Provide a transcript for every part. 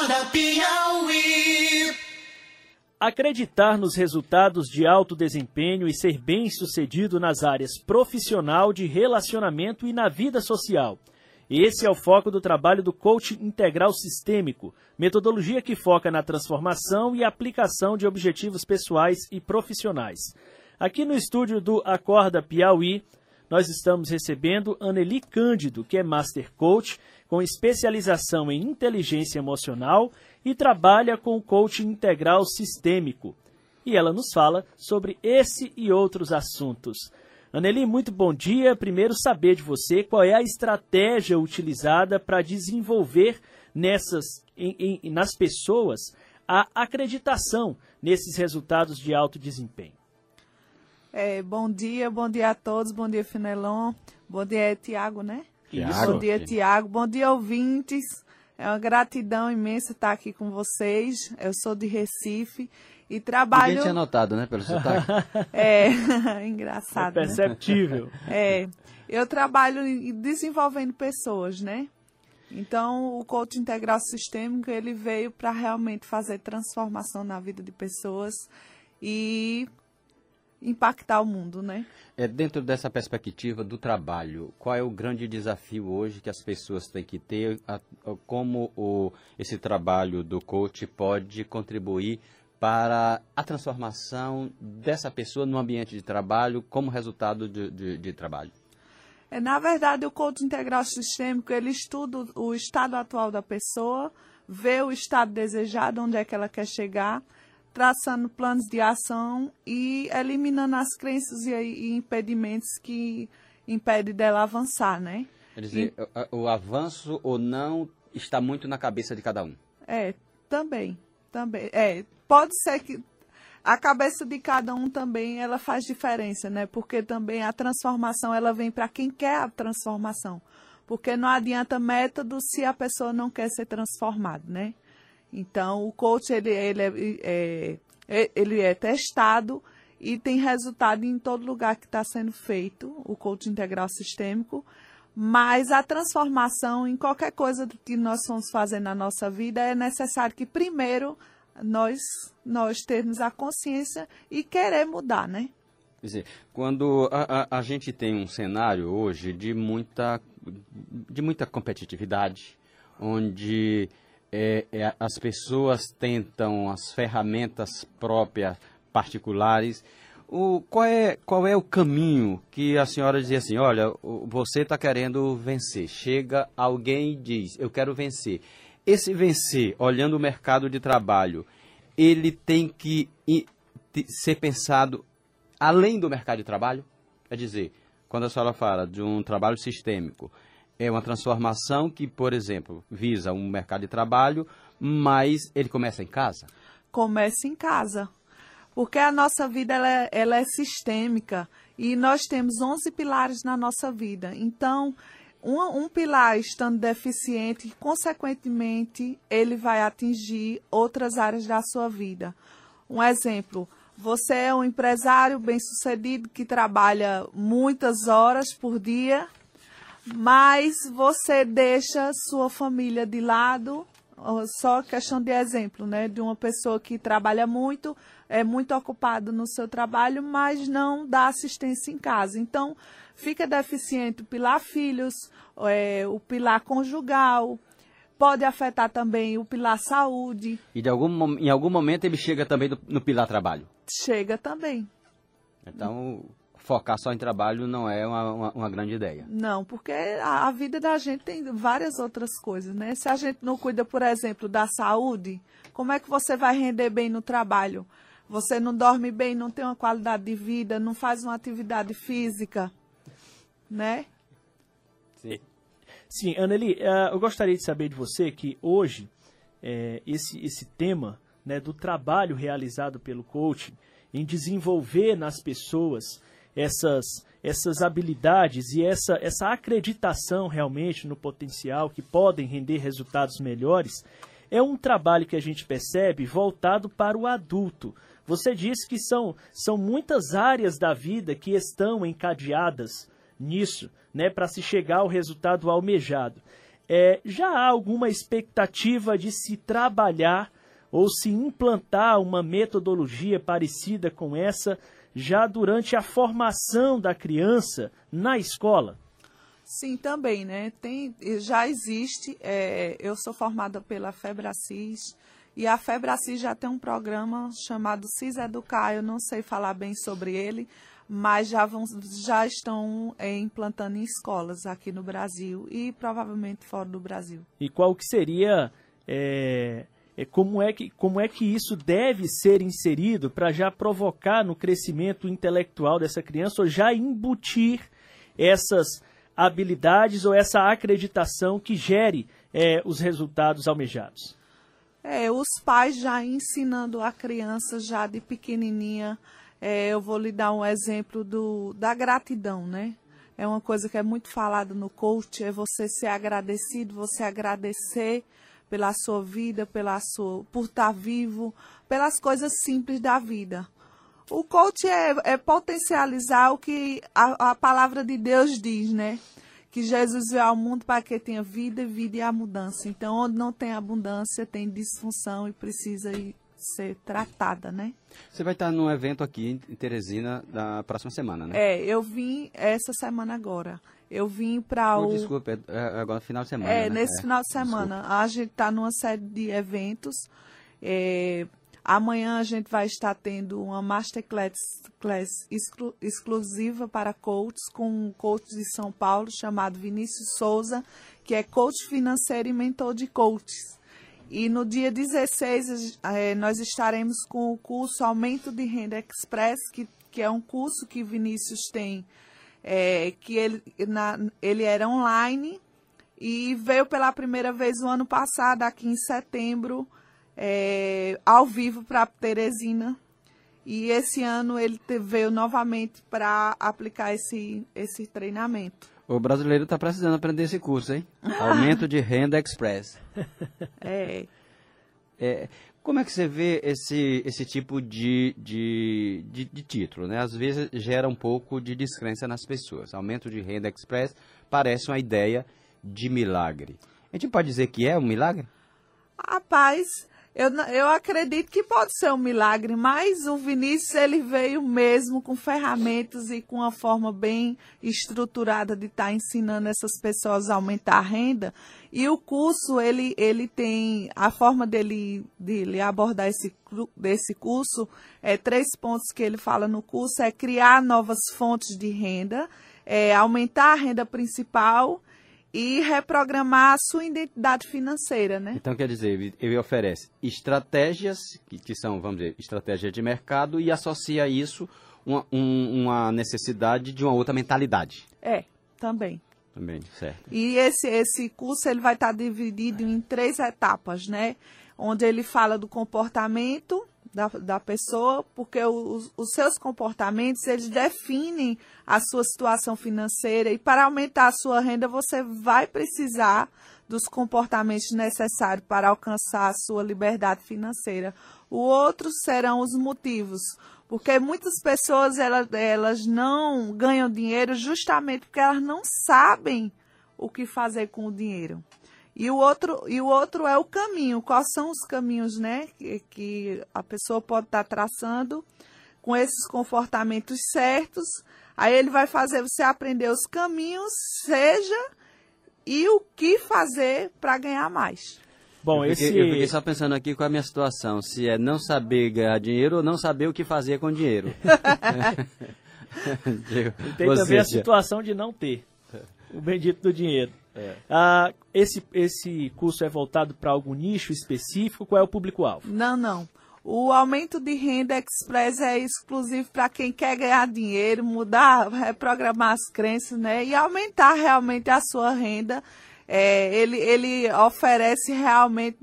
Acorda Piauí. Acreditar nos resultados de alto desempenho e ser bem-sucedido nas áreas profissional, de relacionamento e na vida social. Esse é o foco do trabalho do coaching integral sistêmico, metodologia que foca na transformação e aplicação de objetivos pessoais e profissionais. Aqui no estúdio do Acorda Piauí, nós estamos recebendo Anneli Cândido, que é Master Coach, com especialização em inteligência emocional e trabalha com coaching integral sistêmico. E ela nos fala sobre esse e outros assuntos. Anneli, muito bom dia. Primeiro, saber de você qual é a estratégia utilizada para desenvolver nessas, em, em, nas pessoas a acreditação nesses resultados de alto desempenho. É, bom dia, bom dia a todos, bom dia, Finelon, bom dia, Tiago, né? Bom dia, Tiago, bom dia, ouvintes. É uma gratidão imensa estar aqui com vocês. Eu sou de Recife e trabalho. Ninguém tinha notado, né, pelo sotaque. é, engraçado. É perceptível. Né? É, eu trabalho desenvolvendo pessoas, né? Então, o coach integral sistêmico ele veio para realmente fazer transformação na vida de pessoas e impactar o mundo, né? É dentro dessa perspectiva do trabalho, qual é o grande desafio hoje que as pessoas têm que ter? A, a, como o, esse trabalho do coach pode contribuir para a transformação dessa pessoa no ambiente de trabalho como resultado de, de, de trabalho? É, na verdade, o coach integral sistêmico ele estuda o estado atual da pessoa, vê o estado desejado, onde é que ela quer chegar traçando planos de ação e eliminando as crenças e, e impedimentos que impedem dela avançar, né? Quer dizer, e, o, o avanço ou não está muito na cabeça de cada um. É, também, também. É, pode ser que a cabeça de cada um também ela faz diferença, né? Porque também a transformação ela vem para quem quer a transformação. Porque não adianta método se a pessoa não quer ser transformada, né? Então, o coach ele, ele, é, é, é, ele é testado e tem resultado em todo lugar que está sendo feito, o coach integral sistêmico. Mas a transformação em qualquer coisa que nós vamos fazer na nossa vida é necessário que primeiro nós nós termos a consciência e querer mudar, né? Quer dizer, quando a, a, a gente tem um cenário hoje de muita de muita competitividade, onde é, é, as pessoas tentam as ferramentas próprias, particulares. O, qual, é, qual é o caminho que a senhora dizia assim, olha, você está querendo vencer. Chega alguém e diz, eu quero vencer. Esse vencer, olhando o mercado de trabalho, ele tem que ser pensado além do mercado de trabalho? É dizer, quando a senhora fala de um trabalho sistêmico, é uma transformação que, por exemplo, visa um mercado de trabalho, mas ele começa em casa? Começa em casa. Porque a nossa vida ela é, ela é sistêmica e nós temos 11 pilares na nossa vida. Então, um, um, pilar estando deficiente, consequentemente, ele vai atingir outras áreas da sua vida. Um exemplo, você é um empresário bem-sucedido que trabalha muitas horas por dia mas você deixa sua família de lado, só questão de exemplo, né, de uma pessoa que trabalha muito, é muito ocupado no seu trabalho, mas não dá assistência em casa. Então, fica deficiente o pilar filhos, é, o pilar conjugal, pode afetar também o pilar saúde. E de algum, em algum momento ele chega também no, no pilar trabalho? Chega também. Então, focar só em trabalho não é uma, uma, uma grande ideia. Não, porque a, a, vida da gente tem várias outras coisas, né? Se a gente não cuida, por exemplo, da saúde, como é que você vai render bem no trabalho? Você não dorme bem, não tem uma qualidade de vida, não faz uma atividade física, né? Sim. Sim, Anneli, uh, eu gostaria de saber de você que hoje é, esse, esse tema né, do trabalho realizado pelo coaching em desenvolver nas pessoas essas, essas habilidades e essa, essa acreditação realmente no potencial que podem render resultados melhores, é um trabalho que a gente percebe voltado para o adulto. Você disse que são, são muitas áreas da vida que estão encadeadas nisso, né, para se chegar ao resultado almejado. é, já há alguma expectativa de se trabalhar ou se implantar uma metodologia parecida com essa já durante a formação da criança na escola? Sim, também, né? Tem, já existe. É, eu sou formada pela Febracis e a Febracis já tem um programa chamado CIS Educar. Eu não sei falar bem sobre ele, mas já, vão, já estão é, implantando em escolas aqui no Brasil e provavelmente fora do Brasil. E qual que seria é, como, é que, como é que isso deve ser inserido para já provocar no crescimento intelectual dessa criança ou já embutir essas habilidades ou essa acreditação que gere é, os resultados almejados? É, os pais já ensinando a criança já de pequenininha. É, eu vou lhe dar um exemplo do, da gratidão, né? É uma coisa que é muito falada no coach, é você ser agradecido, você agradecer pela sua vida, pela sua, por estar vivo, pelas coisas simples da vida. O coach é, é potencializar o que a, a, palavra de Deus diz, né? Que Jesus veio ao mundo para que tenha vida, vida e a mudança. Então, onde não tem abundância, tem disfunção e precisa ser tratada, né? Você vai estar num evento aqui em Teresina na próxima semana, né? É, eu vim essa semana agora. Eu vim para o. Desculpa, é, é agora final de semana. É, né? nesse é, final de semana. Desculpa. A gente está numa série de eventos. É, amanhã a gente vai estar tendo uma masterclass class exclu, exclusiva para coaches com um coach de São Paulo chamado Vinícius Souza, que é coach financeiro e mentor de coaches. E no dia 16 é, nós estaremos com o curso Aumento de Renda Express, que, que é um curso que Vinícius tem é, que ele, na, ele era online e veio pela primeira vez o ano passado, aqui em setembro, é, ao vivo para Teresina. E esse ano ele te, veio novamente para aplicar esse, esse treinamento. O brasileiro está precisando aprender esse curso, hein? Aumento de renda express. É. é. Como é que você vê esse, esse tipo de, de, de, de, título? Né? Às vezes gera um pouco de descrença nas pessoas. Aumento de renda express parece uma ideia de milagre. A gente pode dizer que é um milagre? Rapaz, eu, eu acredito que pode ser um milagre, mas o Vinícius ele veio mesmo com ferramentas e com uma forma bem estruturada de estar tá ensinando essas pessoas a aumentar a renda. E o curso, ele, ele tem, a forma dele, dele abordar esse, desse curso, é três pontos que ele fala no curso, é criar novas fontes de renda, é aumentar a renda principal e reprogramar a sua identidade financeira, né? Então, quer dizer, ele oferece estratégias, que, que são, vamos dizer, estratégias de mercado, e associa isso uma, um, uma necessidade de uma outra mentalidade. É, também. Também, certo. E esse, esse curso ele vai estar dividido em três etapas, né? Onde ele fala do comportamento, da, da pessoa, porque os, os seus comportamentos, eles definem a sua situação financeira e para aumentar a sua renda, você vai precisar dos comportamentos necessários para alcançar a sua liberdade financeira. O outro serão os motivos, porque muitas pessoas elas, elas não ganham dinheiro justamente porque elas não sabem o que fazer com o dinheiro. E o outro, e o outro é o caminho. Quais são os caminhos, né, que, que a pessoa pode estar traçando com esses comportamentos certos. Aí ele vai fazer você aprender os caminhos, seja e o que fazer para ganhar mais. Bom, eu, fiquei, esse... eu fiquei só pensando aqui com a minha situação, se é não saber ganhar dinheiro ou não saber o que fazer com dinheiro. Tem também a situação de não ter o bendito do dinheiro. É. Ah, esse, esse curso é voltado para algum nicho específico? Qual é o público-alvo? Não, não. O aumento de renda express é exclusivo para quem quer ganhar dinheiro, mudar, reprogramar as crenças, né? E aumentar realmente a sua renda. É, ele, ele oferece realmente,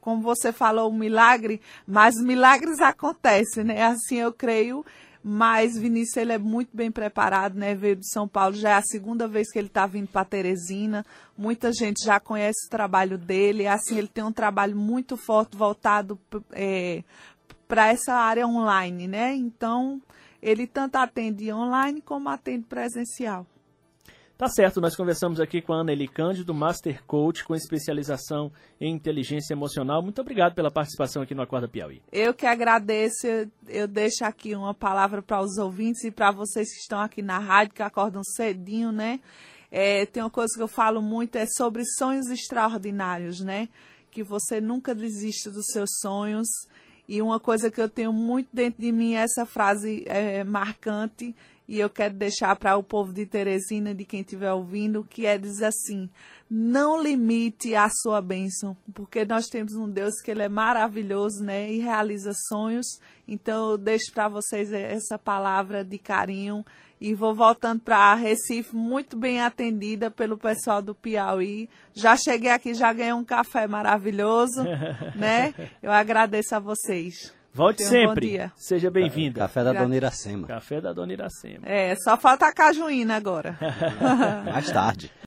como você falou, um milagre, mas milagres acontecem, né? Assim eu creio mas Vinícius ele é muito bem preparado, né? Veio de São Paulo, já é a segunda vez que ele está vindo para Teresina. Muita gente já conhece o trabalho dele. Assim, ele tem um trabalho muito forte voltado é, para essa área online, né? Então, ele tanto atende online como atende presencial. Tá certo, nós conversamos aqui com a Ana Eli Cândido, Master Coach com especialização em inteligência emocional. Muito obrigado pela participação aqui no Acorda Piauí. Eu que agradeço, eu, deixo aqui uma palavra para os ouvintes e para vocês que estão aqui na rádio, que acordam cedinho, né? É, tem uma coisa que eu falo muito, é sobre sonhos extraordinários, né? Que você nunca desista dos seus sonhos. E uma coisa que eu tenho muito dentro de mim, essa frase é marcante, e eu quero deixar para o povo de Teresina, de quem estiver ouvindo, que é dizer assim: não limite a sua bênção, porque nós temos um Deus que ele é maravilhoso, né, e realiza sonhos. Então eu deixo para vocês essa palavra de carinho e vou voltando para Recife muito bem atendida pelo pessoal do Piauí. Já cheguei aqui, já ganhei um café maravilhoso, né? Eu agradeço a vocês. Volte Tenha um bom sempre. dia. Seja bem-vinda. Café da. Dona Iracema. Café da Dona Iracema. É, só falta a cajuína agora. Mais tarde.